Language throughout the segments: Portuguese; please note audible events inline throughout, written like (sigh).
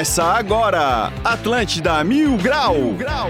Começa agora, Atlântida Mil Grau. Mil Grau.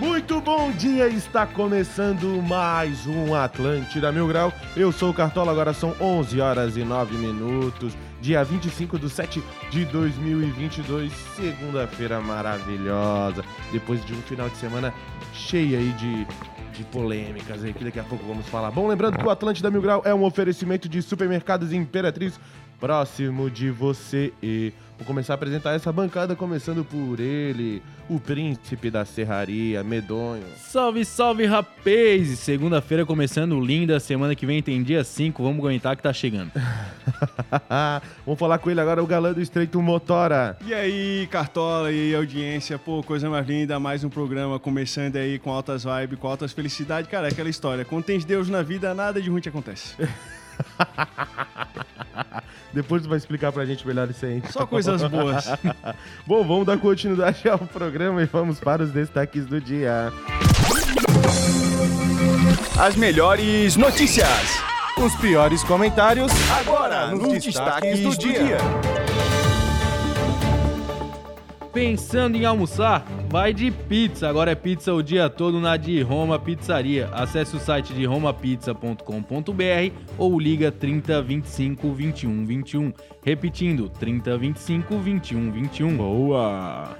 Muito bom dia, está começando mais um Atlântida Mil Grau. Eu sou o Cartola, agora são 11 horas e 9 minutos, dia 25 de 7 de 2022, segunda-feira maravilhosa, depois de um final de semana cheio aí de, de polêmicas aí, que daqui a pouco vamos falar. Bom, lembrando que o Atlântida Mil Grau é um oferecimento de supermercados Imperatriz próximo de você e vou começar a apresentar essa bancada começando por ele, o príncipe da serraria, medonho. Salve, salve, rapaz! Segunda-feira começando linda, semana que vem tem dia 5, vamos aguentar que tá chegando. (laughs) vamos falar com ele agora, o galã do Estreito Motora. E aí, Cartola, e aí, audiência, pô, coisa mais linda, mais um programa começando aí com altas vibes, com altas felicidades. Cara, é aquela história, quando tens Deus na vida, nada de ruim te acontece. (laughs) Depois tu vai explicar pra gente melhor isso aí. Então. Só coisas boas. (laughs) Bom, vamos dar continuidade ao programa e vamos para os destaques do dia. As melhores notícias. Os piores comentários. Agora, nos, nos destaques, destaques, do, do dia. dia. Pensando em almoçar? Vai de pizza. Agora é pizza o dia todo na de Roma Pizzaria. Acesse o site de romapizza.com.br ou liga 30 25 21 21. Repetindo, 30 25 21 21. Boa!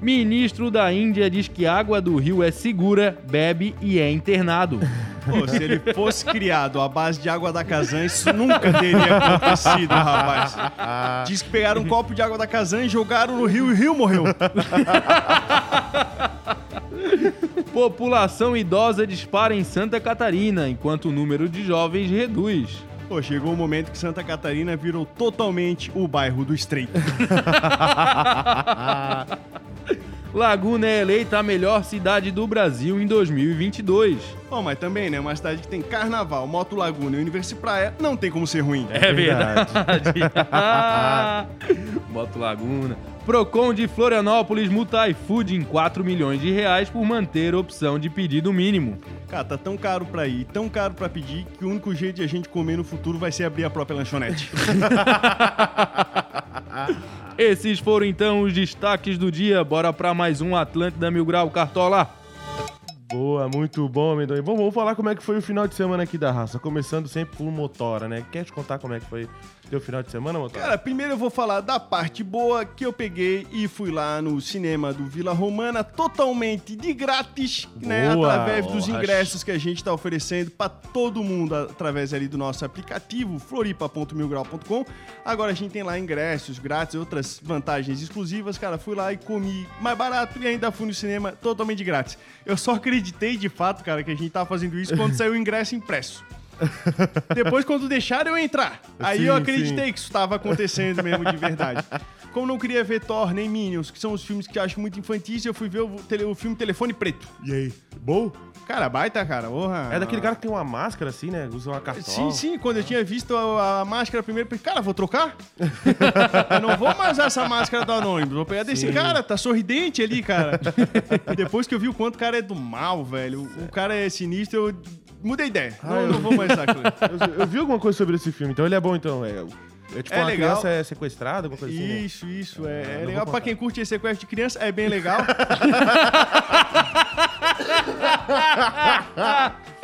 Ministro da Índia diz que água do rio é segura, bebe e é internado. Pô, se ele fosse criado à base de água da Kazan, isso nunca teria acontecido, rapaz. Diz que pegaram um copo de água da Kazan e jogaram no rio e o rio morreu. População idosa dispara em Santa Catarina, enquanto o número de jovens reduz. Pô, chegou o um momento que Santa Catarina virou totalmente o bairro do Estreito. (laughs) Laguna é eleita a melhor cidade do Brasil em 2022. Bom, mas também, né? Uma cidade que tem carnaval, moto Laguna e Universo Praia, não tem como ser ruim. É verdade. (laughs) moto Laguna. Procon de Florianópolis multa iFood em 4 milhões de reais por manter a opção de pedido mínimo. Cara, tá tão caro pra ir, tão caro pra pedir, que o único jeito de a gente comer no futuro vai ser abrir a própria lanchonete. (laughs) Esses foram então os destaques do dia. Bora para mais um Atlântida Mil Grau Cartola. Boa, muito bom, Amendoim. Bom, vamos falar como é que foi o final de semana aqui da raça. Começando sempre com o Motora, né? Quer te contar como é que foi teu final de semana, Motora? Cara, primeiro eu vou falar da parte boa que eu peguei e fui lá no cinema do Vila Romana totalmente de grátis, né? Boa, Através dos ingressos que a gente tá oferecendo para todo mundo através ali do nosso aplicativo floripa.milgrau.com. Agora a gente tem lá ingressos grátis, outras vantagens exclusivas. Cara, fui lá e comi mais barato e ainda fui no cinema totalmente de grátis. Eu só acreditei de fato, cara, que a gente tava fazendo isso quando saiu o ingresso impresso. Depois, quando deixaram eu entrar, aí Sim, eu acreditei sim. que isso estava acontecendo mesmo de verdade. Como não queria ver Thor nem Minions, que são os filmes que eu acho muito infantis, eu fui ver o, tele- o filme Telefone Preto. E aí? Bom? Cara, baita, cara. Porra. É daquele cara que tem uma máscara assim, né? Usa uma cartola. Sim, sim, quando eu tinha visto a, a máscara primeiro, eu pensei, cara, vou trocar? (laughs) eu não vou mais usar essa máscara do Anônimo, vou pegar desse Sim. cara, tá sorridente ali, cara. Depois que eu vi o quanto o cara é do mal, velho, o cara é sinistro, eu mudei ideia. Ah, não, eu- não vou mais usar aquilo. (laughs) Eu, eu vi alguma coisa sobre esse filme, então ele é bom, então. É, é tipo É uma legal. criança é sequestrada, alguma coisa assim. né? Isso, isso, é, É, é legal pra quem curte esse sequestro de criança, é bem legal. (laughs)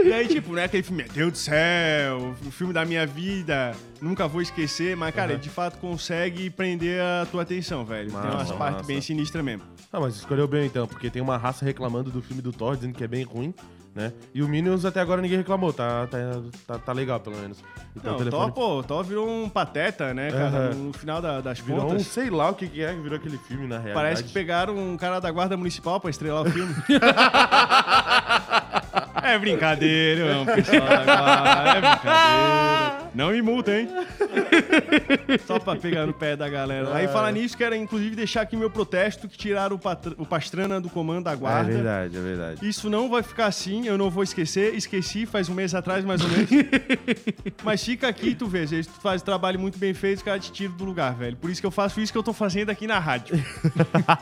e aí, tipo, né, aquele filme, meu Deus do céu, o filme da minha vida, nunca vou esquecer, mas, cara, ele de fato consegue prender a tua atenção, velho. tem umas Massa, partes massa. bem sinistras mesmo. Ah, mas escolheu bem então, porque tem uma raça reclamando do filme do Thor, dizendo que é bem ruim, né? E o Minions até agora ninguém reclamou, tá, tá, tá, tá legal pelo menos. Então Não, o telefone Thor, pô, o Thor virou um pateta, né, cara, Aham. no final da- das virou um contas. sei lá o que, que é que virou aquele filme na realidade. Parece que pegaram um cara da guarda municipal pra estrelar o filme. (laughs) é brincadeira, eu amo o pessoal da guarda. É brincadeira. Não me multa, hein? (laughs) Só pra pegar no pé da galera. Aí, falar nisso, quero inclusive deixar aqui meu protesto que tiraram o, o Pastrana do comando da É guarda. verdade, é verdade. Isso não vai ficar assim, eu não vou esquecer. Esqueci faz um mês atrás, mais ou menos. (laughs) Mas fica aqui, tu vê. Se tu faz trabalho muito bem feito, os caras te tiram do lugar, velho. Por isso que eu faço isso que eu tô fazendo aqui na rádio.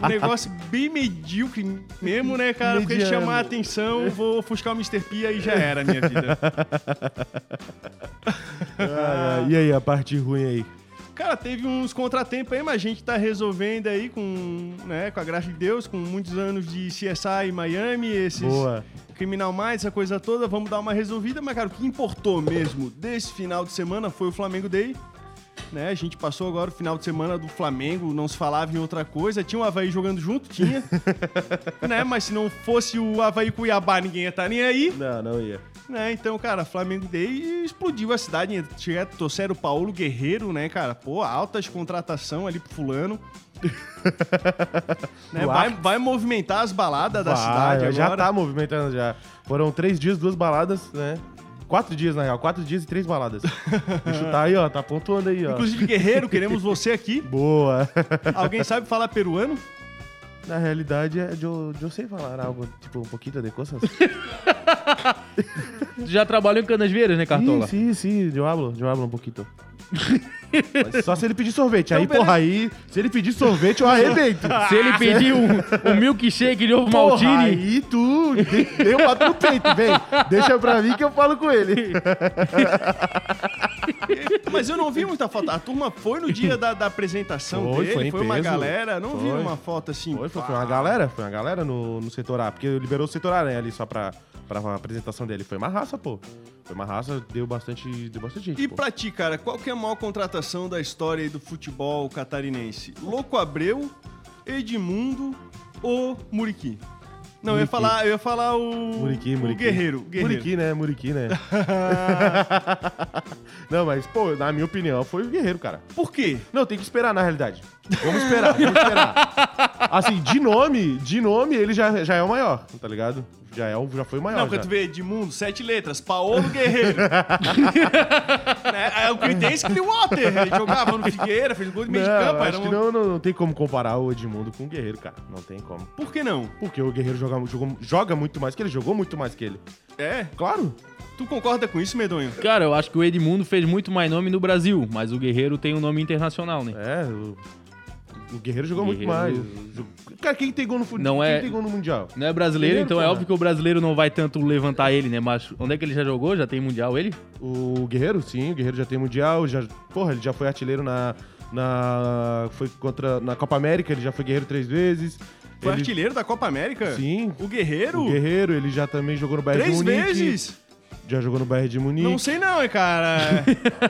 um negócio bem medíocre mesmo, né, cara? Porque Mediano. chamar a atenção, vou ofuscar o Mr. P e já era a minha vida. (laughs) Ah, (laughs) e aí, a parte ruim aí? Cara, teve uns contratempos aí, mas a gente tá resolvendo aí com, né, com a graça de Deus, com muitos anos de CSI Miami, esses Boa. Criminal Minds, essa coisa toda, vamos dar uma resolvida, mas cara, o que importou mesmo desse final de semana foi o Flamengo Day. Né, a gente passou agora o final de semana do Flamengo, não se falava em outra coisa. Tinha o Havaí jogando junto, tinha. (laughs) né, mas se não fosse o Havaí Cuiabá, ninguém ia estar nem aí. Não, não ia. Né, então, cara, Flamengo Day explodiu a cidade. Chega, trouxeram o Paulo Guerreiro, né, cara? Pô, altas contratação ali pro fulano. (laughs) né, vai, vai movimentar as baladas da Vai, cidade já agora. tá movimentando já. Foram três dias, duas baladas, né? Quatro dias, na real. Quatro dias e três baladas. (laughs) Bicho tá aí, ó. Tá pontuando aí, ó. Inclusive, Guerreiro, (laughs) queremos você aqui. Boa. Alguém sabe falar peruano? Na realidade, é eu, eu sei falar algo, tipo, um pouquinho de coisas. (laughs) Já trabalhou em Canasvieiras, né, Cartola? Sim, sim, sim. Eu hablo, eu hablo um pouquinho. Mas só se ele pedir sorvete. aí, Então, porra, aí, se ele pedir sorvete, eu arrebento. (laughs) Se ele pedir um, um milkshake de ovo Porra, maltine, aí tu de- deu bato no peito, vem. Deixa pra mim que eu falo com ele. (laughs) Mas eu não vi muita foto. A turma foi no dia da, da apresentação Foi, dele, foi em uma peso. galera. Não vi Foi. uma foto assim. Foi, foi, foi uma galera, foi uma galera no, no setor A, porque liberou o setor A, né, ali só pra, pra apresentação dele. Foi uma raça, pô. Foi uma raça, deu bastante, deu bastante gente, E pô. pra ti, cara, qual que é a maior contratação da história aí do futebol catarinense? Louco Abreu, Edmundo ou Muriqui? Não, eu ia falar, eu ia falar o, Muriqui, o Muriqui. Guerreiro. Guerreiro. Muriqui, né? Muriqui, né? (laughs) Não, mas, pô, na minha opinião, foi o Guerreiro, cara. Por quê? Não, tem que esperar, na realidade. Vamos esperar, vamos esperar. (laughs) Assim, de nome, de nome, ele já, já é o maior, tá ligado? Já, é, o- já foi o maior. Não, já. quando tu vê Edmundo, sete letras, Paolo Guerreiro. (laughs) né? É o Creedence Clearwater. Ele jogava no Figueira, fez gol de meio de Não, campo. acho Era que não, não, não tem como comparar o Edmundo com o Guerreiro, cara. Não tem como. Por que não? Porque o Guerreiro joga, jogou- joga muito mais que ele, jogou muito mais que ele. É? Claro. Tu concorda com isso, Medonho? cara, eu acho que o Edmundo fez muito mais nome no Brasil, mas o Guerreiro tem um nome internacional, né? É, o, o Guerreiro jogou muito Guerreiro- mais. Jo- Cara, quem tem gol no futebol? Não quem é- tem gol no Mundial? Não é brasileiro, Guerreiro, então é porra. óbvio que o brasileiro não vai tanto levantar ele, né? Mas onde é que ele já jogou? Já tem mundial ele? O Guerreiro, sim, o Guerreiro já tem Mundial, já. Porra, ele já foi artilheiro na. na foi contra. Na Copa América, ele já foi guerreiro três vezes. Foi ele, artilheiro da Copa América? Sim. O Guerreiro? O Guerreiro, ele já também jogou no Bayern Três Munique. vezes? Já jogou no Bayern de Munique. Não sei não, hein, cara.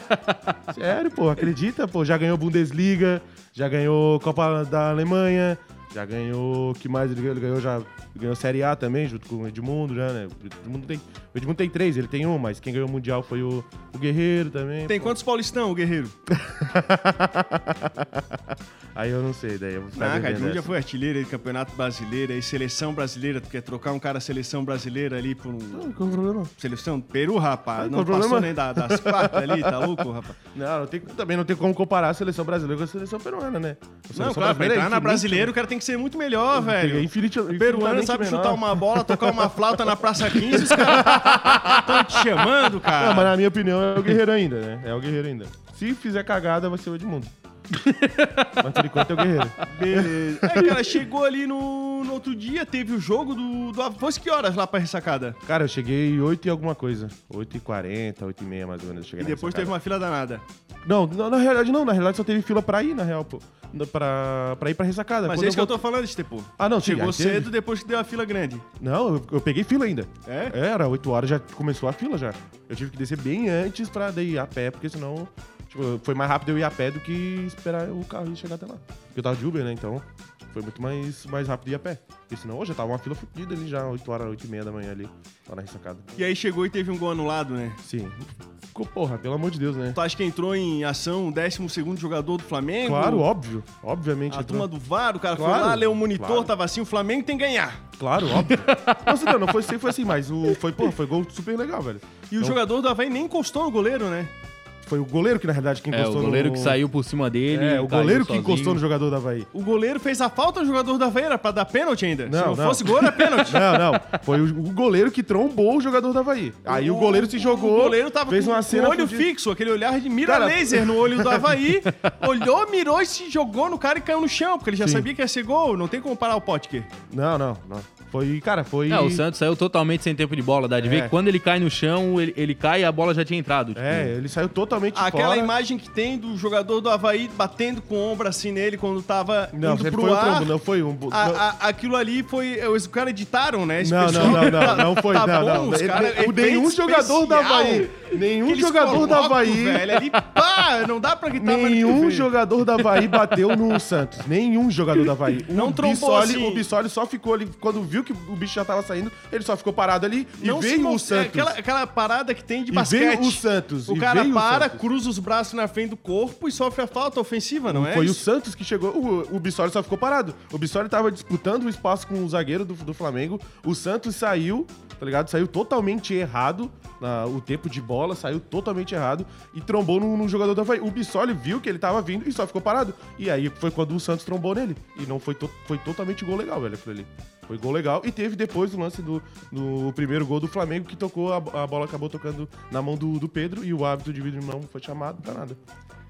(laughs) Sério, pô, acredita, pô. Já ganhou Bundesliga, já ganhou Copa da Alemanha, já ganhou. O que mais ele ganhou? Ele ganhou já. Ganhou Série A também, junto com o Edmundo, já, né? O Edmundo tem, o Edmundo tem três, ele tem um, mas quem ganhou o Mundial foi o, o Guerreiro também. Tem pô. quantos paulistão, o Guerreiro? (laughs) Aí eu não sei, daí eu vou ficar Ah, devendo Cadinho já foi artilheiro aí, campeonato brasileiro, aí seleção brasileira. Tu quer trocar um cara seleção brasileira ali por um. Não, qual o problema? Seleção do Peru, rapaz. Não qual o passou problema? nem da- das quartas ali, tá louco, rapaz? (laughs) Não, não tem, também não tem como comparar a seleção brasileira com a seleção peruana, né? A Não, seleção claro, pra brasileira é entrar na infinita- brasileira o cara tem que ser muito melhor, É velho. infinita- O peruano sabe menor. chutar uma bola, tocar uma flauta na Praça 15, os (laughs) caras estão te chamando, cara. Não, mas na minha opinião é o Guerreiro ainda, né? É o Guerreiro ainda. Se fizer cagada, vai ser o Edmundo. Mas por enquanto é o Guerreiro. Beleza. Aí, cara, chegou ali no, no outro dia, teve o jogo do, do... Fosse que horas lá pra ressacada? Cara, eu cheguei 8 e alguma coisa. 8 e 40, 8 e meia mais ou menos. eu Cheguei E depois teve uma fila danada. Não, não, na realidade não. Na realidade só teve fila pra ir, na real, pô. Pra, pra ir pra ressacada. Mas Quando é isso que eu tô falando, Estepo. Ah, não, sim, Chegou aí teve. cedo depois que deu a fila grande. Não, eu, eu peguei fila ainda. É? Era, 8 horas já começou a fila já. Eu tive que descer bem antes pra daí ir a pé, porque senão... Tipo, foi mais rápido eu ir a pé do que esperar o carro chegar até lá. Porque eu tava de Uber, né? Então foi muito mais, mais rápido ir a pé. Porque senão hoje já tava uma fila fodida ali já, 8 horas, 8 e meia da manhã ali, lá na ressacada. E aí chegou e teve um gol anulado, né? Sim. Ficou, porra, pelo amor de Deus, né? Tu acha que entrou em ação o 12 jogador do Flamengo? Claro, óbvio. Obviamente. A entrou. turma do VAR, o cara foi Claro, lá, leu o monitor, claro. tava assim, o Flamengo tem que ganhar. Claro, óbvio. (laughs) não, sei, não, não foi, foi assim, mas o, foi, porra, foi gol super legal, velho. E o Então- jogador do Havaí nem encostou no goleiro, né? Foi o goleiro que, na verdade, que É, encostou o goleiro no... que saiu por cima dele. É, o caiu goleiro que sozinho. encostou no jogador da Havaí. O goleiro fez a falta do jogador do Havaí, era pra dar pênalti ainda. Se Não, não, não. fosse gol, era pênalti. (laughs) Não, não. Foi o, o goleiro que trombou o jogador da Havaí. Aí o, goleiro se jogou. O goleiro tava fez com, uma com cena o olho fudida. fixo, aquele olhar de mira Cara, laser no olho do (laughs) Havaí. olhou, mirou e se jogou no cara e caiu no chão, porque ele já Sim. sabia que ia ser gol. Não tem como parar o Potker. Não, não, não. Foi, cara, foi. É, o Santos saiu totalmente sem tempo de bola. Dá de É. ver que quando ele cai no chão, ele, ele cai e a bola já tinha entrado. tipo. É, ele saiu totalmente Aquela fora. imagem que tem do jogador do Havaí batendo com o ombro assim nele quando tava Não, indo foi pro um ar. trombo, não foi um. A- não- a- aquilo ali foi. Os caras editaram, né? Não, pessoal. não, não, não, não foi, tá não, bom, não. Os Ele- cara, o- nenhum jogador da especial Havaí, nenhum jogador da colocam, Havaí, Velho, ali, pá, não dá pra gritar do nenhum jogador da Havaí bateu no Santos. Nenhum jogador da Havaí. Não o trombou Bissoli, assim. O Bissoli só ficou ali, quando viu que o bicho já tava saindo, ele só ficou parado ali e Não se veio o é Santos. Aquela, aquela parada que tem de E basquete. veio o Santos, O e cara o para, Santos. cruza os braços na frente do corpo e sofre a falta ofensiva, não é? Foi o isso? Santos que chegou. O, o Bissoli só ficou parado. O Bissoli tava disputando o espaço com o zagueiro do, do Flamengo. O Santos saiu, tá ligado? Saiu totalmente errado. na- o tempo de bola saiu totalmente errado e trombou no, no jogador do Havaí. O Bissoli viu que ele tava vindo e só ficou parado. E aí foi quando o Santos trombou nele. E não foi, to- foi totalmente gol legal, velho, aquilo ali. Foi gol legal. E teve depois o lance do, do primeiro gol do Flamengo que tocou, a, a bola acabou tocando na mão do, do Pedro e o árbitro de vidro não foi chamado pra nada.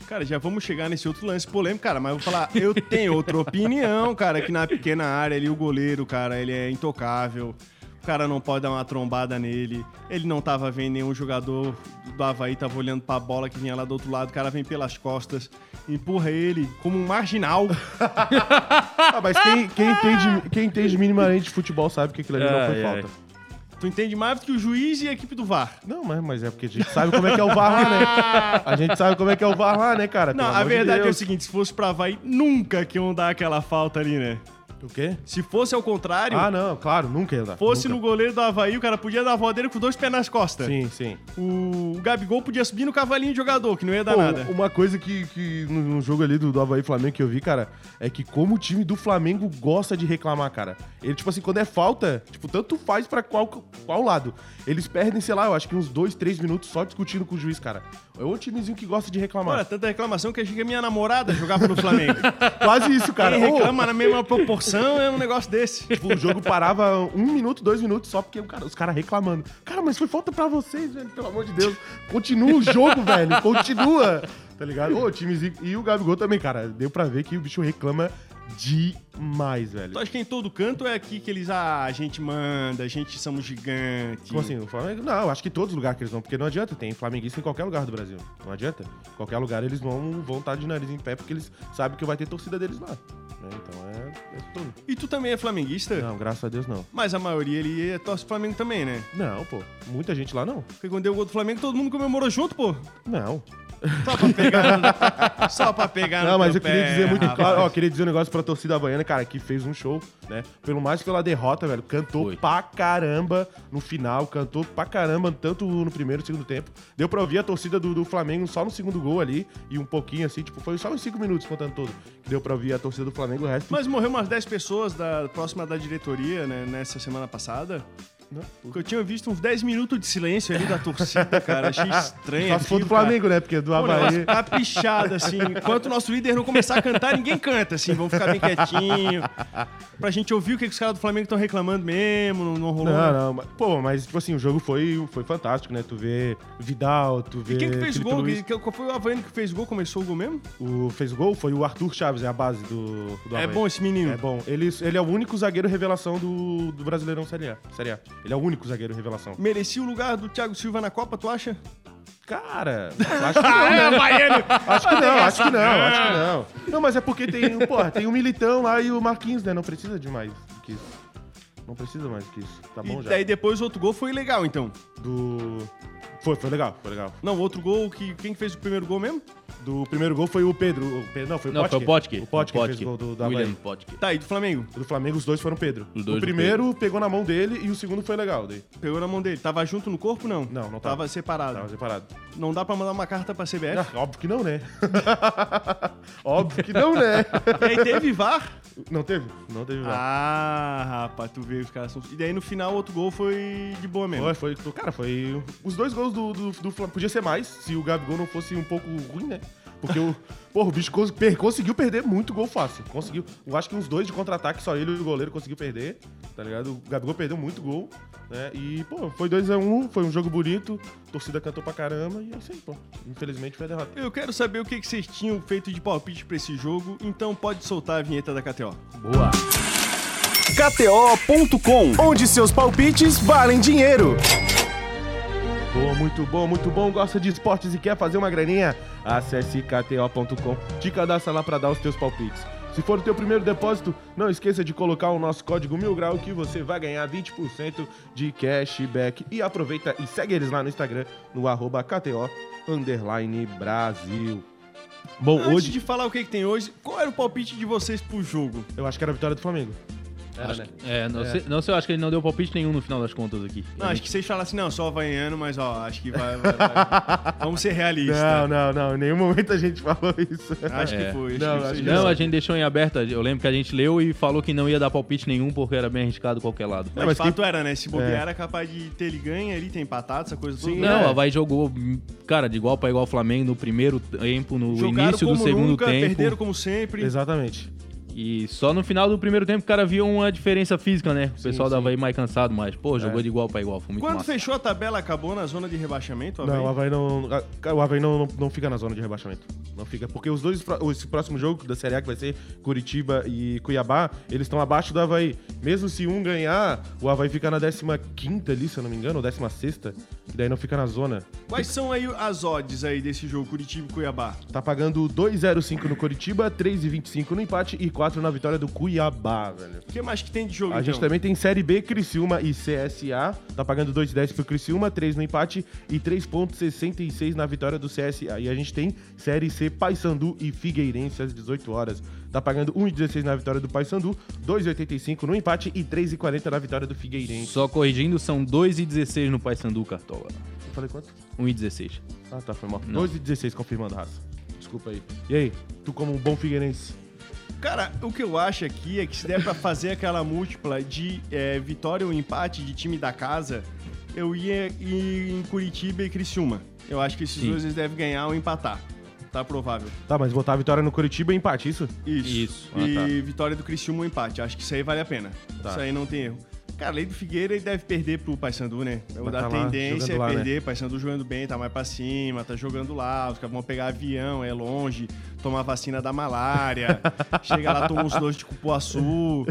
Cara, já vamos chegar nesse outro lance polêmico, cara, mas eu vou falar, eu tenho outra opinião, cara, que na pequena área ali o goleiro, cara, ele é intocável. O cara não pode dar uma trombada nele. Ele não tava vendo nenhum jogador do Havaí, tava olhando pra bola que vinha lá do outro lado. O cara vem pelas costas, empurra ele como um marginal. (laughs) Ah, mas quem, quem entende, quem entende minimamente de futebol sabe que aquilo ali não foi falta. Tu entende mais do que o juiz e a equipe do VAR. Não, mas, mas é porque a gente sabe como é que é o VAR lá, né? A gente sabe como é que é o VAR lá, né, cara? Não, Pelo a amor de verdade é o seguinte, se fosse pra Havaí, nunca que iam dar aquela falta ali, né? O quê? Se fosse ao contrário, Ah, não, claro, nunca ia dar. fosse nunca. no goleiro do Havaí, o cara podia dar a voadeira com dois pés nas costas. Sim, sim. O Gabigol podia subir no cavalinho de jogador, que não ia dar Pô, nada. uma coisa que, que no, jogo ali do, do Havaí Flamengo que eu vi, cara, é que como o time do Flamengo gosta de reclamar, cara. Ele, tipo assim, quando é falta, tipo, tanto faz pra qual, qual lado. Eles perdem, sei lá, eu acho que uns dois, três minutos só discutindo com o juiz, cara. É um timezinho que gosta de reclamar. Olha, tanta reclamação que achei que a minha namorada jogava no Flamengo. (laughs) Quase isso, cara. Ô, reclama na mesma proporção é um negócio desse. Tipo, o jogo parava um minuto, dois minutos só porque o cara- os caras reclamando. Cara, mas foi falta pra vocês, velho, pelo amor de Deus. Continua o jogo, (laughs) velho, continua. Tá ligado? Ô, timezinho. E o Gabigol também, cara. Deu pra ver que o bicho reclama demais, velho. Tu acha que em todo canto é aqui que eles, ah, a gente manda, a gente somos gigantes. Como assim? O Flamengo? Não, acho que todos os lugares que eles vão, porque não adianta, tem flamenguista em qualquer lugar do Brasil. Não adianta. Em qualquer lugar eles vão vão estar de nariz em pé, porque eles sabem que vai ter torcida deles lá. Né? Então é, é tudo. E tu também é flamenguista? Não, graças a Deus não. Mas a maioria ali é torce pro Flamengo também, né? Não, pô. Muita gente lá não. Porque quando deu o gol do Flamengo, todo mundo comemorou junto, pô. Não. Só pra pegar no... Só pra pegar Não, mas eu queria pé, dizer muito rapaz. claro, ó, queria dizer um negócio pra torcida havaiana, cara, que fez um show, né? Pelo mais pela derrota, velho, cantou Foi. pra caramba no final, cantou pra caramba, tanto no primeiro e segundo tempo. Deu pra ouvir a torcida do, do Flamengo só no segundo gol ali, e um pouquinho assim, tipo, foi só uns cinco minutos contando todo. Que deu pra ouvir a torcida do Flamengo, o resto. Mas morreu umas 10 pessoas da próxima da diretoria, né, nessa semana passada. Não. Porque eu tinha visto uns 10 minutos de silêncio ali da torcida, cara. Achei (laughs) estranho. Só se for do cara. Flamengo, né? Porque do Pô, Havaí. negócio caprichado, assim. Enquanto o nosso líder não começar a cantar, ninguém canta, assim. Vamos ficar bem quietinho. Pra gente ouvir o que, que os caras do Flamengo estão reclamando mesmo, não, não rolou. Não, não, mas, pô, mas tipo assim, o jogo foi, foi fantástico, né? Tu vê Vidal, tu vê. E quem que fez o gol? Luiz. Que- Qual foi o Havaiano que fez o gol? Começou o gol mesmo? O fez o gol foi o Arthur Chaves, é a base do, do É Havaí. bom esse menino. É bom. Ele, ele é o único zagueiro revelação do, do Brasileirão Série A. Série A. Ele é o único zagueiro revelação. Merecia o lugar do Thiago Silva na Copa, tu acha? Cara, (laughs) acho que não, né? Havaiano! Acho que não, acho que não, acho que não. Não, mas é porque tem, porra, tem o Militão lá e o Marquinhos, né? Não precisa de mais do que isso. Não precisa mais do que isso. Tá bom E já. daí depois o outro gol foi legal, então. Do... Foi, foi legal, foi legal. Não, outro gol, que, quem que fez o primeiro gol mesmo? Do primeiro gol foi o Pedro. O Pedro não, foi o Não, foi o Potke. O Potke que fez o gol do, da William. Potke. Tá, e do Flamengo? O do Flamengo, os dois foram Pedro. Os dois o do primeiro pegou na mão dele e o segundo foi legal. Daí. Pegou na mão dele. Tava junto no corpo, não? Não, não Tava tava. separado. Tava separado. Não dá pra mandar uma carta pra CBF? Ah, óbvio que não, né? (laughs) óbvio que não, né? E aí teve VAR? Não teve? Não teve VAR. Ah, rapaz, tu vê os caras são... E daí no final o outro gol foi de boa mesmo. Foi, foi, cara, foi. Os dois gols do, do, do Flamengo. Podia ser mais se o Gabigol não fosse um pouco ruim, né? Porque o. Porra, o bicho conseguiu perder muito gol fácil. Conseguiu. Eu acho que uns dois de contra-ataque, só ele e o goleiro conseguiu perder. Tá ligado? O Gabigol perdeu muito gol. Né? E, pô, foi 2x1, foi um jogo bonito. A torcida cantou pra caramba. E é isso aí, pô. Infelizmente foi a derrota. Eu quero saber o que, que vocês tinham feito de palpite pra esse jogo, então pode soltar a vinheta da KTO. Boa. KTO.com. Onde seus palpites valem dinheiro. Boa, muito bom, muito bom. Gosta de esportes e quer fazer uma graninha? Acesse kto.com. Te cadastra lá para dar os teus palpites. Se for o teu primeiro depósito, não esqueça de colocar o nosso código Mil Grau que você vai ganhar 20% de cashback. E aproveita e segue eles lá no Instagram, no arroba KTO Brasil. Bom, Antes hoje de falar o que, que tem hoje, qual era o palpite de vocês pro jogo? eu acho que era a vitória do Flamengo. Era, né? É, não, Sei, não sei, eu acho que ele não deu palpite nenhum no final das contas aqui. Não, acho que vocês falaram assim, não, só havaiano, mas ó, acho que vai. vai- vai. (laughs) Vamos ser realistas. Não, não, não. Em nenhum momento a gente falou isso. Acho É. que foi. Não, que que Não, a gente deixou em aberto. Eu lembro que a gente leu e falou que não ia dar palpite nenhum porque era bem arriscado qualquer lado. Mas, mas de quem- fato era, né? Se bobear É. era capaz de ter ele ganha ali, ter empatado, essa coisa toda. Sim, Não, é. o Havaí jogou, cara, de igual para igual ao Flamengo no primeiro tempo, no Jogaram início do como segundo nunca, tempo. perderam como sempre. Exatamente. E só no final do primeiro tempo o cara viu uma diferença física, né? O pessoal sim. da Havaí mais cansado, mas, pô, jogou de igual para igual. Foi muito Quando massa. fechou a tabela, acabou na zona de rebaixamento? Não, o Havaí? Havaí não. O Havaí não, não, não fica na zona de rebaixamento. Não fica. Porque os dois. Esse próximo jogo da Série A, que vai ser Curitiba e Cuiabá, eles estão abaixo do Havaí. Mesmo se um ganhar, o Havaí fica na 15 ali, se eu não me engano, ou 16. E daí não fica na zona. Quais são aí as odds aí desse jogo, Curitiba e Cuiabá? Tá pagando 2,05 no Curitiba, 3,25 no empate e 4 na vitória do Cuiabá, velho. O que mais que tem de jogo, A então? gente também tem Série B, Criciúma e CSA. Tá pagando 2,10 pro Criciúma, 3 no empate e 3,66 na vitória do CSA. E a gente tem Série C, Paysandu e Figueirense às 18 horas. Tá pagando 1,16 na vitória do Paysandu, 2,85 no empate e 3,40 na vitória do Figueirense. Só corrigindo, são 2 e 16 no Paysandu, Cartola. Eu falei quanto? 1 e 16. Ah, tá, foi mal. Não. 2,16 confirmando, raça. Desculpa aí. E aí, tu como um bom Figueirense? Cara, o que eu acho aqui é que se der pra fazer aquela múltipla de é, vitória ou empate de time da casa, eu ia ir em Curitiba e Criciúma. Eu acho que esses Sim. dois eles devem ganhar ou empatar. Tá provável. Tá, mas botar a vitória no Curitiba e empate, isso? Isso. Isso. Ah, E tá. vitória do Criciúma ou empate. Acho que isso aí vale a pena. Tá. Isso aí não tem erro. Cara, além do Figueira, ele deve perder pro Paysandu, né? Vai A tá tendência é lá, né? perder. Paysandu jogando bem, tá mais pra cima, tá jogando lá. Os caras vão pegar avião, é longe, tomar vacina da malária. (laughs) chega lá, toma uns doces de cupuaçu,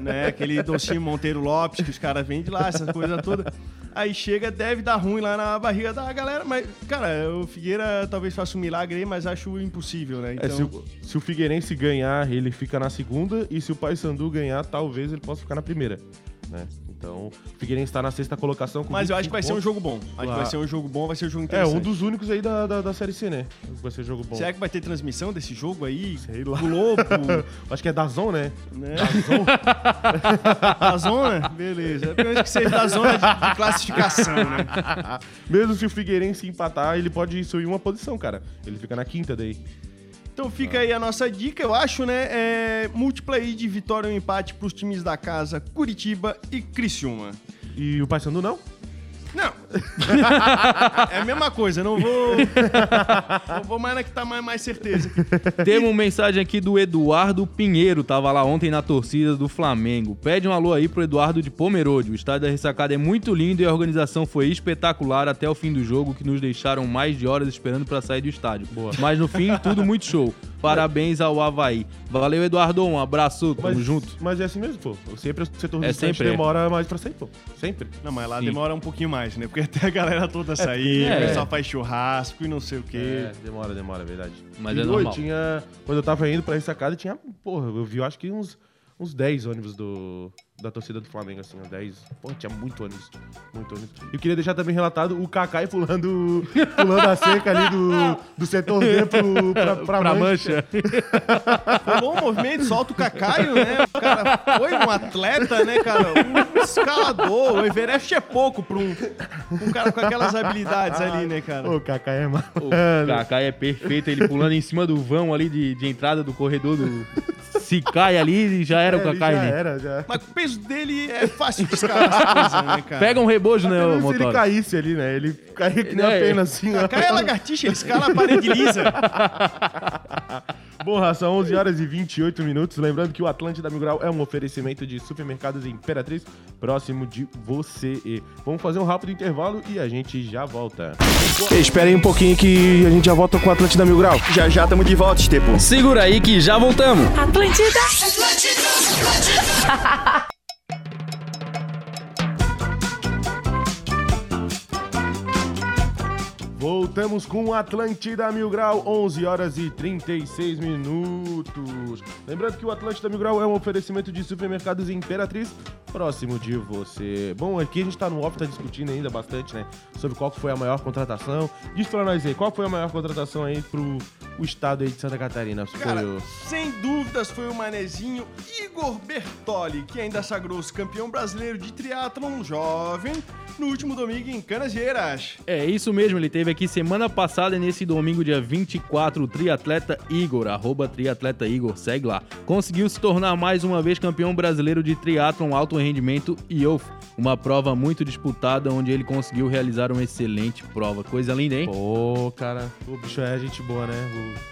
né? Aquele docinho Monteiro Lopes que os caras vendem lá, essa coisa toda. Aí chega, deve dar ruim lá na barriga da galera, mas, cara, o Figueira talvez faça um milagre aí, mas acho impossível, né? É, se, o, se o Figueirense ganhar, ele fica na segunda, e se o Paysandu ganhar, talvez ele possa ficar na primeira. Né? Então, o Figueirense tá na sexta colocação. Mas eu acho que vai ser um 25 jogo bom. Acho que vai ser um jogo bom, vai ser um jogo pontos. É, interessante. um dos únicos aí da, da, da Série C, né? Vai ser jogo bom. Será que vai ter transmissão desse jogo aí? Sei lá. Globo, (laughs) Acho que é da Zon, né? né? Da zona? (laughs) Beleza. É pelo menos que seja da zona de, de classificação, né? (laughs) Mesmo se o Figueirense empatar, ele pode subir uma posição, cara. Ele fica na quinta daí. Então fica aí a nossa dica, eu acho, né? É, múltipla aí de vitória ou empate pros times da casa Curitiba e Criciúma. E o Paysandu não? Não. (laughs) é a mesma coisa, não vou. Não vou mais na que tá mais, mais certeza. Temos uma mensagem aqui do Eduardo Pinheiro, tava lá ontem na torcida do Flamengo. Pede um alô aí pro Eduardo de Pomerode. O estádio da Ressacada é muito lindo e a organização foi espetacular até o fim do jogo, que nos deixaram mais de horas esperando pra sair do estádio. Boa. Mas no fim, tudo muito show. Parabéns ao Havaí. Valeu, Eduardo. Um abraço, tamo Mas, junto. Mas é assim mesmo, pô. Sempre o setor É sempre, é. demora mais pra sair, pô. Sempre. Não, mas lá Sim. demora um pouquinho mais, né? Porque (laughs) até a galera toda sair, é. o pessoal faz churrasco e não sei o quê. É, demora, demora, é verdade. Mas E, é normal. tinha. Quando eu tava indo pra ressacada, tinha. Porra, eu vi, eu acho que uns, uns 10 ônibus do, da torcida do Flamengo, assim, uns 10. Porra, tinha muito ônibus. Muito ônibus. E eu queria deixar também relatado o Kakai pulando, (laughs) pulando a cerca ali do, do setor D pro, pra, (laughs) pra, Pra mancha. mancha. Foi um bom movimento, solta o Cacaio, né? O cara foi um atleta, né, cara? Um escalador. O Everest é pouco pra um, um cara com aquelas habilidades ali, né, cara? O Kakai é mal. O Kaká é perfeito, ele pulando em cima do vão ali de, de entrada do corredor do. Se cai ali, já era o Kaká, já né? era, já. Mas com o peso dele é fácil de escalar (laughs) essa coisa, né, cara? Pega um rebojo, né, ô mesmo se ele motor? caísse ali, né? Ele caía que nem a É. pena, assim, ó. Cacaio é lagartixa, ele escala a parede lisa. (laughs) Bom, raça, 11 horas e 28 minutos. Lembrando que o Atlântida Mil Grau é um oferecimento de supermercados Imperatriz próximo de você. E vamos fazer um rápido intervalo e a gente já volta. Esperem um pouquinho que a gente já volta com o Atlântida Mil Grau. Já já estamos de volta, Estepo. Segura aí que já voltamos. Atlântida. (laughs) Voltamos com Atlântida Mil Grau, 11 horas e 36 minutos. Lembrando que o Atlântida Mil Grau é um oferecimento de supermercados Imperatriz próximo de você. Bom, aqui a gente tá no off, tá discutindo ainda bastante, né? Sobre qual foi a maior contratação. Diz pra nós aí, qual foi a maior contratação aí pro o estado aí de Santa Catarina? Cara, o- sem dúvidas foi o manezinho Igor Bertoli, que ainda sagrou-se campeão brasileiro de triatlon jovem no último domingo em Canasvieiras. É isso mesmo, ele teve aqui semana passada, nesse domingo, dia 24, o triatleta Igor, arroba triatleta Igor, segue lá. Conseguiu se tornar mais uma vez campeão brasileiro de triatlon alto rendimento IOF, uma prova muito disputada onde ele conseguiu realizar uma excelente prova. Coisa linda, hein? Pô, cara, o bicho é gente boa, né?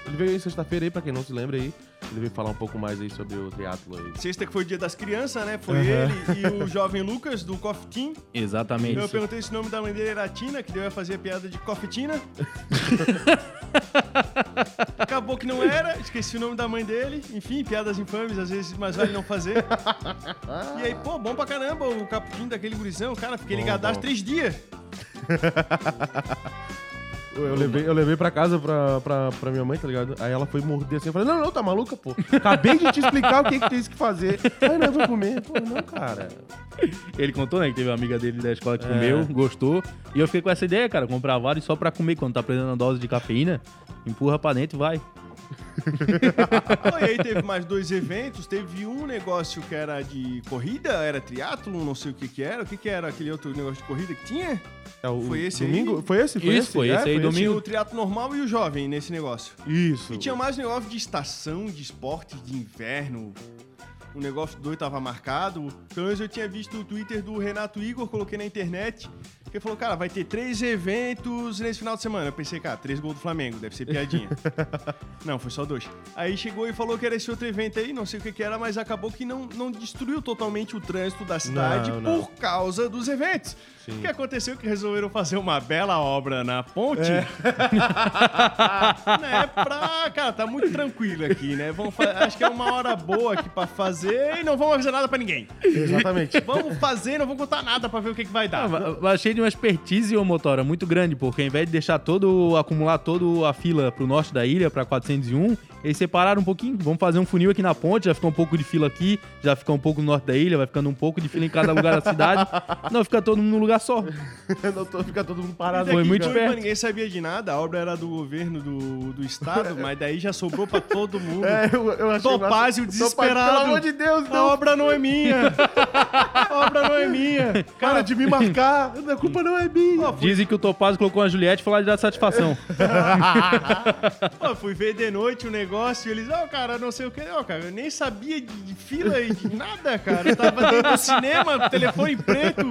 Ele veio aí sexta-feira aí, pra quem não se lembra aí. Ele veio falar um pouco mais aí sobre o triatlo aí. Sexta que foi o dia das crianças, né? Foi Aham. ele e o jovem Lucas do Coffee Team. Exatamente. Eu perguntei se o nome da mãe dele era Tina, que deu a fazer a piada de Coffetina. (laughs) Acabou que não era, esqueci o nome da mãe dele. Enfim, piadas infames, às vezes mais vale não fazer. E aí, pô, bom pra caramba o caputinho daquele gurizão. Cara, fiquei Bom, ligadaço bom. três dias. (laughs) Eu, levei, eu levei pra casa pra, pra, pra minha mãe, tá ligado? Aí ela foi morder assim. Eu falei, não, não, tá maluca, pô. Acabei de te explicar o que que tem que fazer. Aí não, eu vou comer. Pô, não, cara. Ele contou, né, que teve uma amiga dele da escola que É. comeu, gostou. E eu fiquei com essa ideia, cara, comprar vários só pra comer. Quando tá precisando uma dose de cafeína, empurra pra dentro e vai. (laughs) E aí teve mais dois eventos. Teve um negócio que era de corrida, era triatlo, não sei o que que era. O que que era aquele outro negócio de corrida que tinha? É o Foi esse aí? domingo? Foi esse? Foi Isso, esse? foi É, esse aí, domingo. Tinha o triatlo normal e o jovem nesse negócio. Isso. E tinha mais negócio de estação, de esportes de inverno. O negócio doido tava marcado. Pelo menos eu tinha visto o Twitter do Renato Igor, coloquei na internet. Que ele falou, cara, vai ter três eventos nesse final de semana. Eu pensei, cara, três gols do Flamengo, deve ser piadinha. (laughs) não, foi só dois. Aí chegou e falou que era esse outro evento aí, não sei o que, que era, mas acabou que não, não destruiu totalmente o trânsito da cidade Não, não. por causa dos eventos. Sim. O que aconteceu? Que resolveram fazer uma bela obra na ponte. É. (laughs) né, pra. Cara, tá muito tranquilo aqui, né? Vamos fa- Acho que é uma hora boa aqui pra fazer e não vamos avisar nada pra ninguém. Exatamente. (laughs) Vamos fazer, não vamos contar nada pra ver o que, que vai dar. Ah, achei de uma expertise, ô Motora, muito grande, porque ao invés de deixar todo, acumular toda a fila pro norte da ilha, pra 401, eles separaram um pouquinho. Vamos fazer um funil aqui na ponte, já ficou um pouco de fila aqui, já fica um pouco no norte da ilha, vai ficando um pouco de fila em cada lugar da cidade. (laughs) Não, fica todo mundo num lugar só. (laughs) não tô, fica todo mundo parado Foi aqui, muito esperto. Ninguém sabia de nada, a obra era do governo do, do estado, mas daí já sobrou pra todo mundo. É, eu, eu achei Topázio massa. desesperado. Pelo amor de Deus, A obra não é minha. A obra não é minha. Cara, de me marcar. A culpa não é minha. Dizem que o Topazio colocou a Juliette e falou de dar satisfação. (laughs) Pô, fui ver de noite o negócio e eles, ó, cara, não sei o que. Ó, cara, eu nem sabia de, de fila e de nada, cara. Eu tava dentro do cinema, (laughs) telefone preto.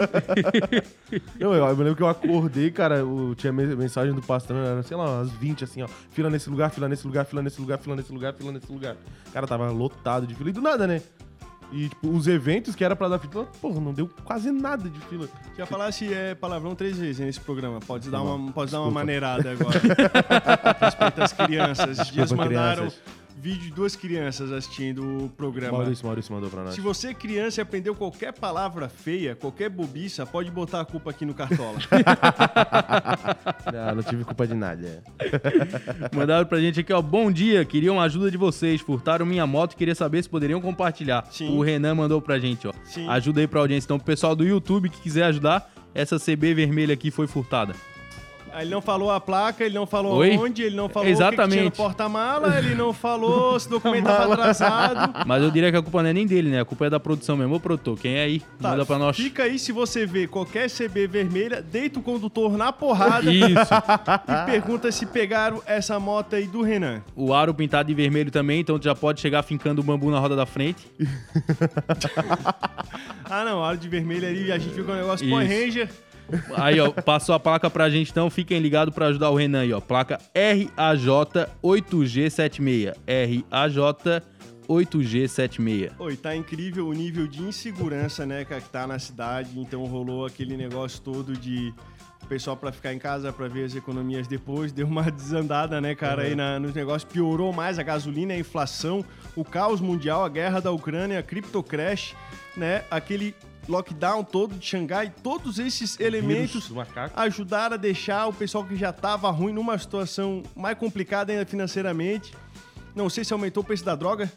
Não, eu, eu me lembro que eu acordei, cara, eu tinha me- mensagem do pastor, era, sei lá, umas 20, assim, ó. Fila nesse lugar, fila nesse lugar, fila nesse lugar, fila nesse lugar, fila nesse lugar. Cara, tava lotado de fila. E do nada, né? E, tipo, os eventos que era pra dar fila, porra, não deu quase nada de fila. Já falasse é, palavrão três vezes nesse programa. Pode dar uma, pode dar uma maneirada agora. (laughs) Respeito às crianças. Esses dias mandaram crianças. Vídeo de duas crianças assistindo o programa. Maurício, Maurício mandou pra nós. Se você é criança e aprendeu qualquer palavra feia, qualquer bobiça, pode botar a culpa aqui no Cartola. (laughs) Ah, não tive culpa de nada. é. (laughs) Mandaram pra gente aqui, ó. Bom dia, queriam a ajuda de vocês. Furtaram minha moto e queria saber se poderiam compartilhar. Sim. O Renan mandou pra gente, ó. Sim. Ajuda aí pra audiência. Então, pro pessoal do YouTube que quiser ajudar, essa CB vermelha aqui foi furtada. Ele não falou a placa, ele não falou Oi? onde, ele não falou o que que, Exatamente. tinha no porta-mala, ele não falou (laughs) se o documento tava atrasado. Mas eu diria que a culpa não é nem dele, né? A culpa é da produção mesmo. Ô, produtor, quem é aí? Tá, Manda pra nós. Fica aí se você vê qualquer CB vermelha, deita o condutor na porrada Isso. (laughs) e pergunta se pegaram essa moto aí do Renan. O aro pintado de vermelho também, então tu já pode chegar fincando o bambu na roda da frente. (laughs) Ah não, aro de vermelho ali, a gente viu que é um negócio Power Isso. Ranger. Aí, ó, passou a placa pra gente, então fiquem ligados pra ajudar o Renan aí, ó. Placa RAJ8G76. RAJ8G76. Oi, tá incrível o nível de insegurança, né, que tá na cidade. Então rolou aquele negócio todo de pessoal pra ficar em casa pra ver as economias depois, deu uma (laughs) desandada, né, cara, aí na, nos negócios, piorou mais a gasolina, a inflação, o caos mundial, a guerra da Ucrânia, a criptocrash, né, aquele lockdown todo de Xangai, todos esses elementos ajudaram a deixar o pessoal que já tava ruim numa situação mais complicada ainda financeiramente. Não sei se aumentou o preço da droga,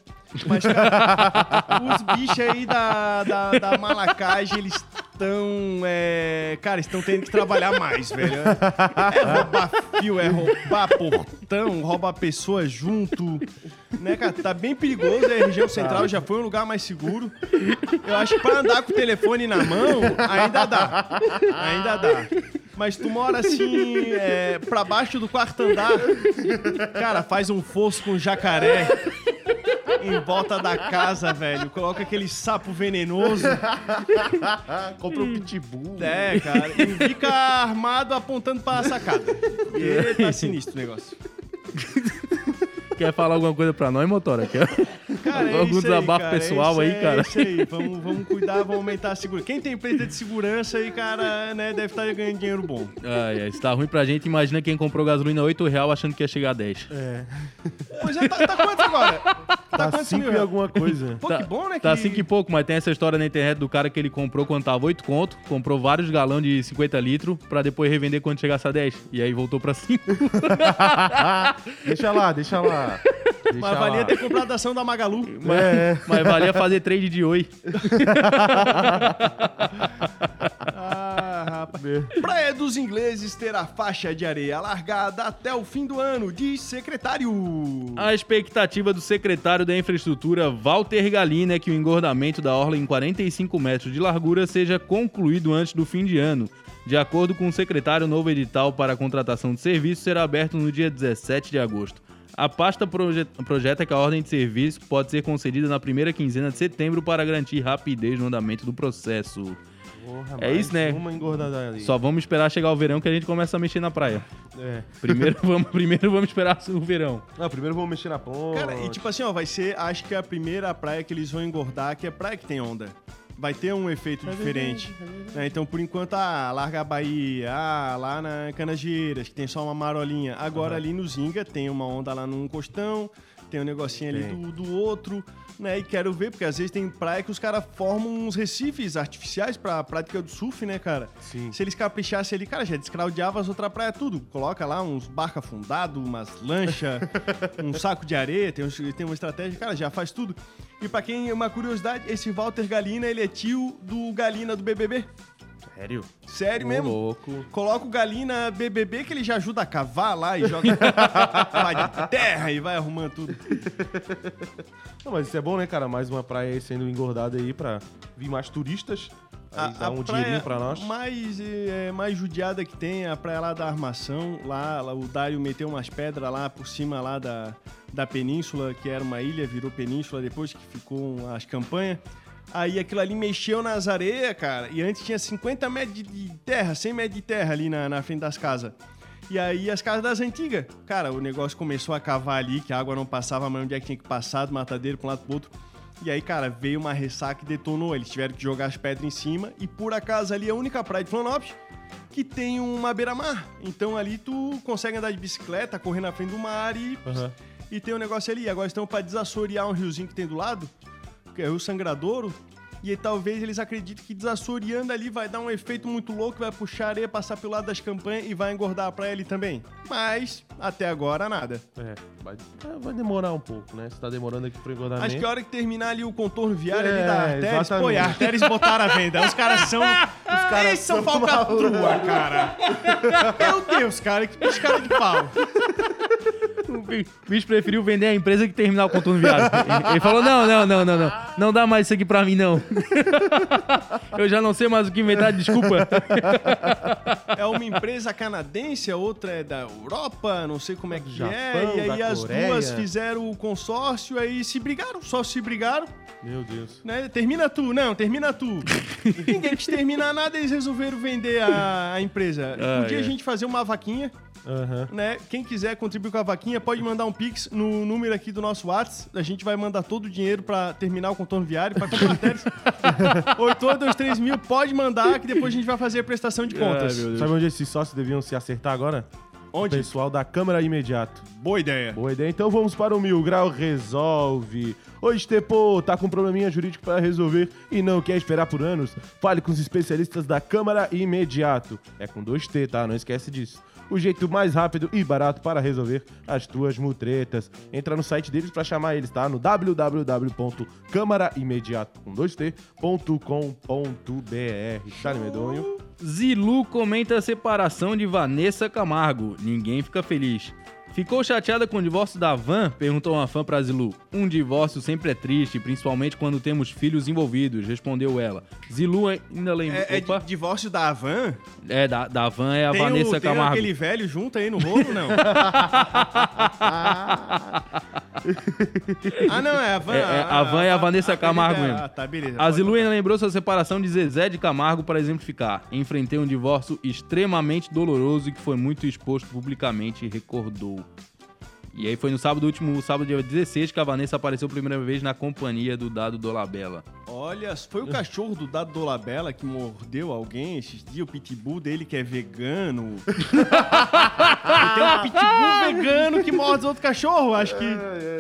mas, cara, (laughs) os bichos aí da, da, da malacagem, eles estão. É, cara, estão tendo que trabalhar mais, velho. É roubar fio, é roubar portão, roubar pessoas junto. Né, cara? Tá bem perigoso. A região central já foi um lugar mais seguro. Eu acho que pra andar com o telefone na mão, ainda dá. Ainda dá. Mas tu mora assim, é, pra baixo do quarto andar, cara, faz um fosso com jacaré em volta da casa, velho. Coloca aquele sapo venenoso. (laughs) Compra um pitbull. É, cara. E fica armado apontando pra sacada. E tá sinistro o negócio. Quer falar alguma coisa pra nós, Motora? Quer Cara, é algum isso aí, desabafo cara, pessoal é aí, cara? É isso aí. Vamos, vamos cuidar, vamos aumentar a segurança. Quem tem empresa de segurança aí, cara, né, deve estar ganhando dinheiro bom. Ai, ai, se tá ruim pra gente, imagina quem comprou gasolina 8 real achando que ia chegar a 10. Pois é, tá, tá quanto agora? Tá quantos 5 mil e alguma coisa. Pô, tá, que bom, né? Tá que... 5 e pouco, mas tem essa história na internet do cara que ele comprou quando tava 8 conto, comprou vários galão de 50 litros pra depois revender quando chegasse a 10. E aí voltou pra 5. (laughs) deixa lá, deixa lá. Deixa Mas lá. valia ter comprado a ação da Magalu. É, Mas valia fazer trade de oi. Ah, rapaz. Praia dos Ingleses terá faixa de areia largada até o fim do ano, diz secretário. A expectativa do secretário da Infraestrutura, Walter Galina, é que o engordamento da orla em 45 metros de largura seja concluído antes do fim de ano. De acordo com o secretário, o novo edital para a contratação de serviços será aberto no dia 17 de agosto. A pasta proje- projeta que a ordem de serviço pode ser concedida na primeira quinzena de setembro para garantir rapidez no andamento do processo. Porra, É isso, né? Uma engordada ali. Só vamos esperar chegar o verão que a gente começa a mexer na praia. É. Primeiro (laughs) vamos, primeiro vamos esperar o verão. Não, primeiro vamos mexer na ponte. Cara, e tipo assim, ó, vai ser, acho que é a primeira praia que eles vão engordar, que é praia que tem onda. Vai ter um efeito diferente. né? Então, por enquanto, ah, larga a Bahia, ah, lá na Canageiras, que tem só uma marolinha. Agora ali no Zinga tem uma onda lá num costão, tem um negocinho ali do, do outro, né? E quero ver, porque às vezes tem praia que os caras formam uns recifes artificiais pra prática do surf, né, cara? Sim. Se eles caprichassem ali, cara, já descraudiava as outras praias tudo. Coloca lá uns barca afundado, umas lanchas, (laughs) um saco de areia, tem, uns- tem uma estratégia, cara, já faz tudo. E pra quem, uma curiosidade, esse Walter Galina, ele é tio do Galina do BBB. Sério? Sério Ô, mesmo? louco. Coloca o Galina BBB que ele já ajuda a cavar lá e joga (laughs) pá de terra e vai arrumando tudo. Não, mas isso é bom, né, cara? Mais uma praia aí sendo engordada aí pra vir mais turistas. Aí dá um dinheirinho pra nós. mais, é, mais judiada que tem é a praia lá da Armação. Lá, lá o Dário meteu umas pedras lá por cima lá da, da península, que era uma ilha, virou península depois que ficou as campanhas. Aí aquilo ali mexeu nas areias, cara. E antes tinha 50 metros de- terra, 100 metros de terra ali na, na frente das casas. E aí as casas das antigas. Cara, o negócio começou a cavar ali, que a água não passava, mas onde é que tinha que passar, do matadeiro pra um lado pro outro. E aí, cara, veio uma ressaca e detonou. Eles tiveram que jogar as pedras em cima. E por acaso ali é a única praia de Florianópolis que tem uma beira-mar. Então ali tu consegue andar de bicicleta, correr na frente do mar e, Aham. e tem um negócio ali. Agora estão pra desassorear um riozinho que tem do lado, é o Sangradouro. E talvez eles acreditem que desassoreando ali vai dar um efeito muito louco, vai puxar a areia, passar pelo lado das campanhas e vai engordar a praia ali também. Mas, até agora, nada. É, vai, é, vai demorar um pouco, né? Se tá demorando aqui pro engordamento. Acho que a hora que terminar ali o contorno viário É, ali da Artéries, pô, e a Artéries botaram a venda. Os caras são. (laughs) Os caras Eles são falcatrua, cara. Meu Deus, cara, que cara de pau. O bi- bicho preferiu vender a empresa que terminar o contorno viário. Ele falou: não, não, não, não, não. Não dá mais isso aqui pra mim, não. (laughs) Eu já não sei mais o que inventar, desculpa. É uma empresa canadense, a outra é da Europa, não sei como é que Japão, é. E aí as Coreia. duas fizeram o consórcio, aí se brigaram, só se brigaram, Meu Deus. né? Termina tu, não, termina tu. Ninguém quis terminar nada, eles resolveram vender a, a empresa. (laughs) Ah, Podia é. a gente fazer uma vaquinha, Aham. né? Quem quiser contribuir com a vaquinha, pode mandar um pix no número aqui do nosso WhatsApp. A gente vai mandar todo o dinheiro pra terminar o contorno viário, pra comprar tênis. (laughs) 8223 mil, pode mandar, que depois a gente vai fazer a prestação de contas. Ai. Sabe onde esses sócios deviam se acertar agora? O Onde? pessoal da Câmara Imediato. Boa ideia. Boa ideia. Então vamos para o Mil Grau Resolve. Oi, Estepo, tá com um probleminha jurídico para resolver e não quer esperar por anos? Fale com os especialistas da Câmara Imediato. É com dois T, tá? Não esquece disso. O jeito mais rápido e barato para resolver as tuas mutretas. Entra no site deles para chamar eles, tá? No www.câmaraimediato com dois T.com.br. Tá, medonho? Zilu comenta a separação de Vanessa Camargo. Ninguém fica feliz. Ficou chateada com o divórcio da Van? Perguntou uma fã pra Zilu. Um divórcio sempre é triste, principalmente quando temos filhos envolvidos, respondeu ela. Zilu ainda lembrou. É, é Opa. de- divórcio da Avan? É, da, da Van é a tem Vanessa o, tem Camargo. aquele velho junto aí no rolo, não? (laughs) ah, não, é a Van. É, é, a Van é a Vanessa Camargo beleza. mesmo. Ah, tá, beleza. A Zilu ainda lembrou sua separação de Zezé de Camargo para exemplificar. Enfrentei um divórcio extremamente doloroso e que foi muito exposto publicamente, recordou. E aí foi no sábado último, sábado dia 16, que a Vanessa apareceu pela primeira vez na companhia do Dado Dolabella. Olha, foi o cachorro do Dado Dolabella que mordeu alguém esses dias, o pitbull dele que é vegano. (laughs) Tem um pitbull vegano que morde outro cachorro, acho que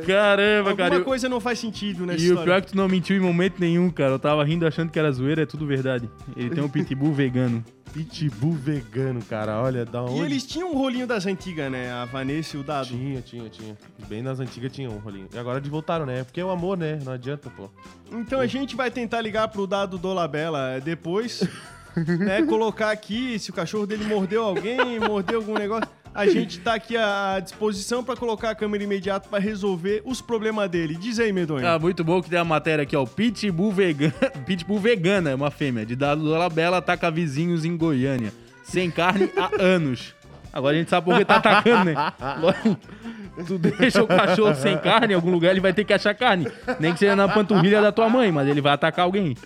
Caramba, alguma cara. eu- coisa não faz sentido nessa E o história. pior é que tu não mentiu em momento nenhum, cara. Eu tava rindo achando que era zoeira, é tudo verdade. Ele tem um pitbull vegano. Pitbull vegano, cara. Olha, da onde... E eles tinham um rolinho das antigas, né? A Vanessa e o Dado. Tinha, tinha, tinha. Bem nas antigas tinha um rolinho. E agora de voltaram, né? Porque é o amor, né? Não adianta, pô. Então a gente vai tentar ligar pro Dado Dolabella depois, (laughs) né? Colocar aqui se o cachorro dele mordeu alguém, mordeu algum negócio. A gente tá aqui à disposição pra colocar a câmera imediato pra resolver os problemas dele. Diz aí, Medonho. Ah, muito bom que tem a matéria aqui, ó. Pitbull vegana, (laughs) Pitbull vegana, é uma fêmea, de Dado Dolabella, ataca vizinhos em Goiânia. Sem carne há (laughs) anos. Agora a gente sabe por que tá atacando, né? Tu deixa o cachorro sem carne, em algum lugar ele vai ter que achar carne. Nem que seja na panturrilha da tua mãe, mas ele vai atacar alguém.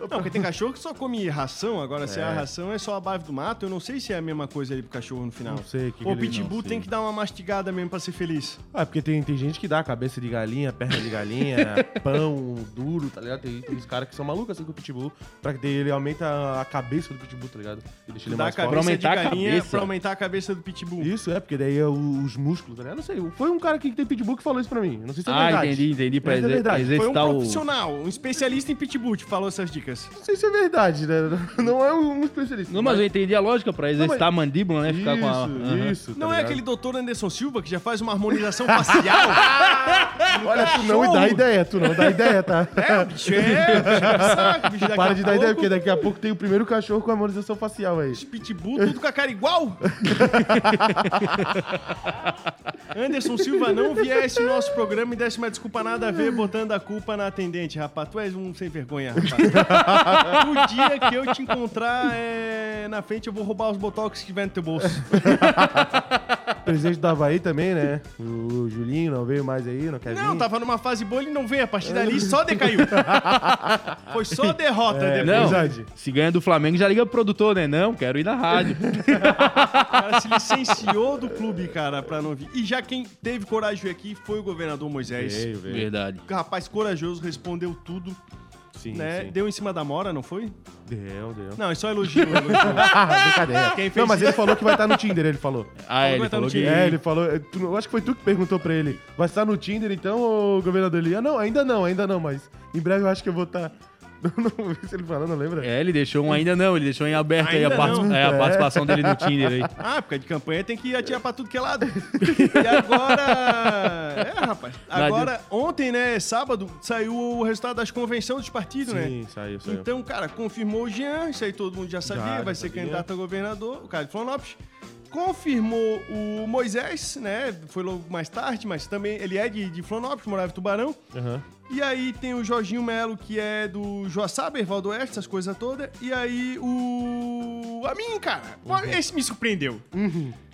Não, porque tem cachorro que só come ração, agora se a ração é só a base do mato, eu não sei se é a mesma coisa ali pro cachorro no final. Não sei o que o ele- pitbull não tem que dar uma mastigada mesmo pra ser feliz. Ah, porque tem, tem gente que dá cabeça de galinha, perna de galinha, (laughs) pão duro, tá ligado? Tem, tem uns caras que são malucos assim com o pitbull, pra que daí ele aumenta a cabeça do pitbull, tá ligado? E deixa ele Dá a mais cabeça forte. aumentar de a galinha cabeça. pra aumentar a cabeça do pitbull. Isso, é, porque daí é o- os músculos, tá ligado? Não sei, foi um cara aqui que tem pitbull que falou isso pra mim. Não sei se é Ah, verdade. entendi, entendi. Pra Mas é exer- verdade. Foi um exercitar o. profissional, um especialista em pitbull te falou essas dicas. Não sei se é verdade, né? (laughs) Não é um especialista. Não, mas eu entendi a lógica, pra exercitar a mandíbula, né? Ficar isso, com a. Aham. isso. tá Não é ligado? aquele doutor Anderson Silva que já faz uma harmonização facial? (laughs) Olha, tu não dá ideia, tu não dá ideia, tá? (laughs) é, bicho é, bicho é saco, bicho Para de dar ideia, pouco, porque daqui a pouco tem o primeiro cachorro com harmonização facial aí. Pitbull, tudo com a cara igual. Anderson Silva não viesse no nosso programa e desse uma desculpa nada a ver, botando a culpa na atendente, rapaz. Tu és um sem vergonha, rapaz. O dia que eu te encontrar é, na frente, eu vou roubar os botox que tiver no teu bolso. (laughs) Presidente do Havaí também, né? O Julinho não veio mais aí, não quer vir. Não, tava numa fase boa, ele não veio. A partir dali só decaiu. (laughs) Foi só derrota É, depois. Não, Verdade. se ganha do Flamengo, já liga pro produtor, né? Não, quero ir na rádio. (laughs) O cara se licenciou do clube, cara, pra não vir. E já quem teve coragem de vir aqui foi o governador Moisés. Veio, veio. Verdade. O rapaz corajoso respondeu tudo, Sim, né? sim. Deu em cima da mora, não foi? Deu, deu. Não, é só elogio. elogio. Ah, (laughs) brincadeira. Quem fez não, mas ele falou que vai estar no Tinder, ele falou. Ah, ele falou que... É, ele falou. tu- eu acho que foi tu que perguntou pra ele. Vai estar no Tinder então, ô governador? Ele, ah, não, ainda não, ainda não, mas em breve eu acho que eu vou estar. Não, vi se ele falou, não lembra? É, ele deixou um ainda não, ele deixou em aberto aí a, não. é, a É. participação dele no Tinder aí. Ah, época de campanha tem que atirar pra tudo que é lado. E agora. É, rapaz. Agora, ontem, né, sábado, saiu o resultado das convenções dos partidos, né? Sim, saiu, saiu. Então, cara, confirmou o Jean, isso aí todo mundo já sabia, Já, vai já ser sabia. candidato a governador, o cara de Florianópolis. Confirmou o Moisés, né? Foi logo mais tarde, mas também ele é de, de Florianópolis, morava em Tubarão. Aham. E aí tem o Jorginho Melo, que é do Joaçaba, Erval do Oeste, essas coisas todas. E aí o. A mim, cara. Uhum. Esse me surpreendeu.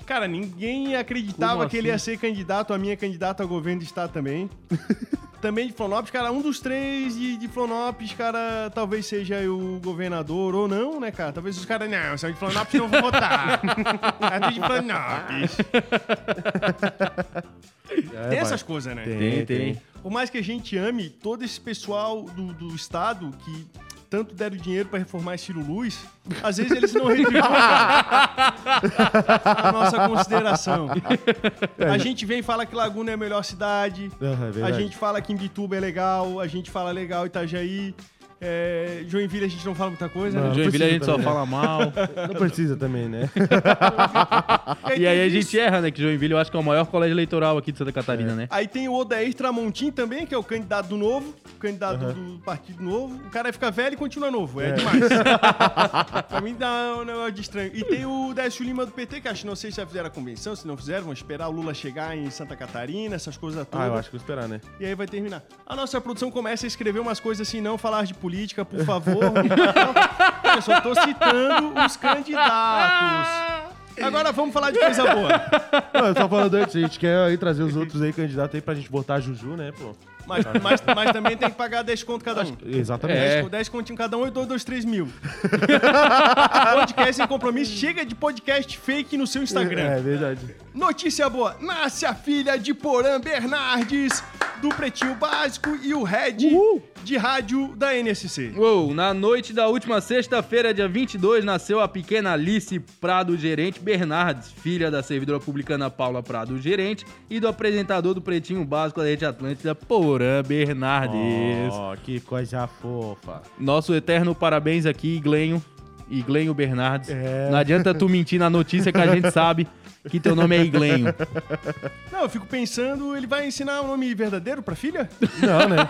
Cara, ninguém acreditava Como que ele ia assim? ser candidato, a minha candidata a governo do estado também. (laughs) também de Florianópolis, cara, um dos três de, de cara, talvez seja o governador ou não, né, cara? Talvez os caras, não, são de Florianópolis, não vou votar. (laughs) É tudo de Florianópolis. (laughs) É, Tem essas coisas, né? Tem, tem. Por mais que a gente ame todo esse pessoal do, do estado que tanto deram dinheiro pra reformar Ciro Luz, às vezes eles não retribuem a nossa consideração. A gente vem e fala que Laguna é a melhor cidade, Aham, é a gente fala que Imbituba é legal, a gente fala legal Itajaí, é, Joinville a gente não fala muita coisa, Não. né? Joinville a gente só também. fala mal. (laughs) Não precisa também, né? (laughs) e aí a gente erra, né? Que Joinville eu acho que é o maior colégio eleitoral aqui de Santa Catarina, né? Aí tem o Odair Tramontim também, que é o candidato do Novo, candidato do Partido Novo. O cara fica velho e continua novo, é, demais. (laughs) pra mim dá um negócio de estranho. E tem o Décio Lima do PT, que acho que não sei se já fizeram a convenção, se não fizeram, vão esperar o Lula chegar em Santa Catarina, essas coisas todas. Ah, eu acho que vou esperar, né? E aí vai terminar. A nossa produção começa a escrever umas coisas assim, não falar de política, por favor. eu só tô citando os candidatos. Agora vamos falar de coisa boa. Não, eu tô falando antes, a gente quer aí trazer os outros aí candidatos aí pra gente botar a Juju, né, pô? Mas, mas, mas também tem que pagar 10 conto cada um. Exatamente. É. 10, 10 continho cada um e 2, 2, 3 mil. podcast sem compromisso. Chega de podcast fake no seu Instagram. É verdade. Notícia boa. Nasce a filha de Porã Bernardes, do Pretinho Básico e o Red de rádio da NSC. Uou, na noite da última sexta-feira, dia 22, nasceu a pequena Alice Prado Gerente Bernardes, filha da servidora publicana Paula Prado Gerente e do apresentador do Pretinho Básico da Rede Atlântida, Porã Bernardes. Oh, que coisa fofa. Nosso eterno parabéns aqui, Glenho e Glenho Bernardes. É. Não adianta tu mentir na notícia que a gente sabe (laughs) que teu nome é Iglenho. (laughs) Não, eu fico pensando, ele vai ensinar o nome verdadeiro pra filha? Não, né?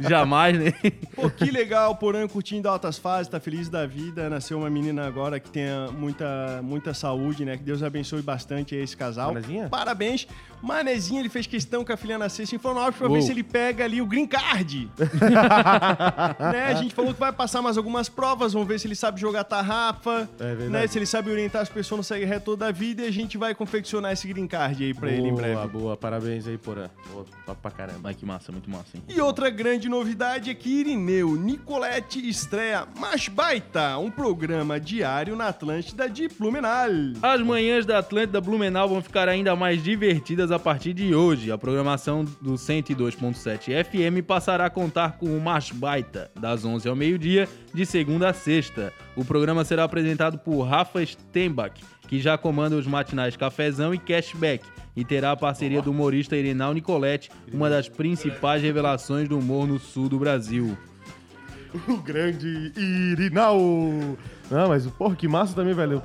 (laughs) Jamais, né? Pô, que legal, Porã curtindo altas fases, tá feliz da vida. Nasceu uma menina agora que tenha muita, muita saúde, né? Que Deus abençoe bastante esse casal. Manezinha? Parabéns. Manezinha, ele fez questão que a filha nascesse em Florianópolis pra ver Uou. se ele pega ali o green card. (laughs) né? A gente falou que vai passar mais algumas provas, vamos ver se ele sabe jogar tarrafa, É verdade. né? Se ele sabe orientar as pessoas no segue reto da vida e a gente vai confeccionar esse green card aí pra ele em breve. Boa, boa. Parabéns aí, Porã. Boa, top pra caramba. Ai, que massa, muito massa, hein? E outra grande novidade é que Irineu Nicolete estreia Mais Baita, um programa diário na Atlântida de Blumenau. As manhãs da Atlântida Blumenau vão ficar ainda mais divertidas a partir de hoje. A programação do 102.7 FM passará a contar com o Mais Baita, das 11 ao meio-dia, de segunda a sexta. O programa será apresentado por Rafa Stembach, que já comanda os matinais Cafezão e Cashback, e terá a parceria do humorista Irinal Nicolete, uma das principais revelações do humor no sul do Brasil. O grande Irinal. Não, mas, porra, que massa também, velho,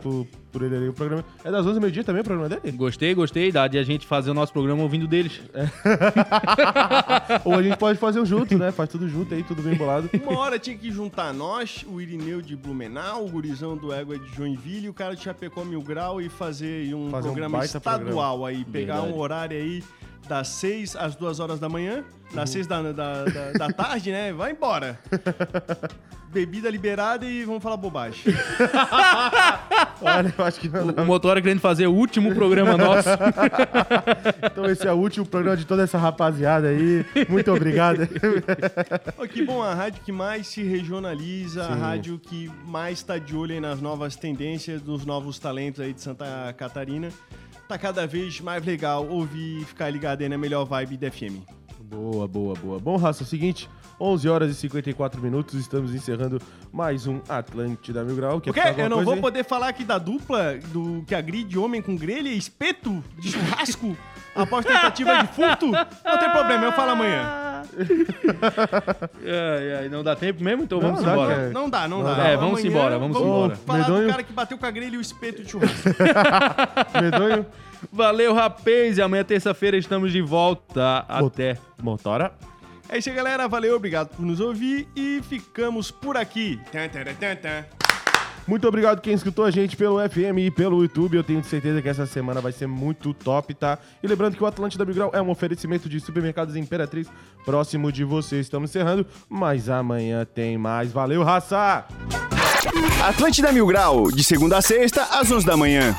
por ele ali. O programa... É das 11 ao meio-dia também o programa dele? Gostei, gostei, dá de a gente fazer o nosso programa ouvindo deles. (laughs) Ou a gente pode fazer junto, né? Faz tudo junto aí, tudo bem bolado. Uma hora tinha que juntar nós, o Irineu de Blumenau, o gurizão do Égua de Joinville, o cara de Chapecó Mil Grau e fazer aí um Fazer um programa baita estadual aí. Pegar Verdade. um horário aí das 6 às 2 horas da manhã, das 6 da, da, da, da (laughs) tarde, né? Vai embora. Bebida liberada e vamos falar bobagem. (laughs) Olha, eu acho que não. O Motora querendo fazer o último programa nosso. (laughs) Então esse é o último programa de toda essa rapaziada aí. Muito obrigado. Pô, que bom, a rádio que mais se regionaliza, a Sim. rádio que mais está de olho aí nas novas tendências, nos novos talentos aí de Santa Catarina. Tá cada vez mais legal ouvir e ficar ligado aí na melhor vibe da FM. Boa, boa, boa. Bom, Raça, é o seguinte, 11 horas e 54 minutos, estamos encerrando mais um Atlântida Mil Grau. O quê? falar alguma Eu não vou aí? poder falar aqui da dupla do que agride homem com grelha e espeto de churrasco (laughs) após tentativa de furto? Não tem problema, eu falo amanhã. Ai, (laughs) ai, não dá tempo mesmo? Então vamos dá, embora. cara. Não dá, não, Não dá. dá. É, vamos Amanhã embora, vamos embora. Falar Medonho. do cara que bateu com a grelha e o espeto de churrasco. (laughs) Medonho, Valeu, rapaz. E amanhã, terça-feira, estamos de volta. Até. motora. É isso aí, galera. Valeu, obrigado por nos ouvir e ficamos por aqui. Tan, tan, tan, tan. Muito obrigado quem escutou a gente pelo FM e pelo YouTube. Eu tenho certeza que essa semana vai ser muito top, tá? E lembrando que o Atlântida Mil Grau é um oferecimento de supermercados Imperatriz próximo de você. Estamos encerrando, mas amanhã tem mais. Valeu, raça! Atlântida Mil Grau, de segunda a sexta, às 11 da manhã.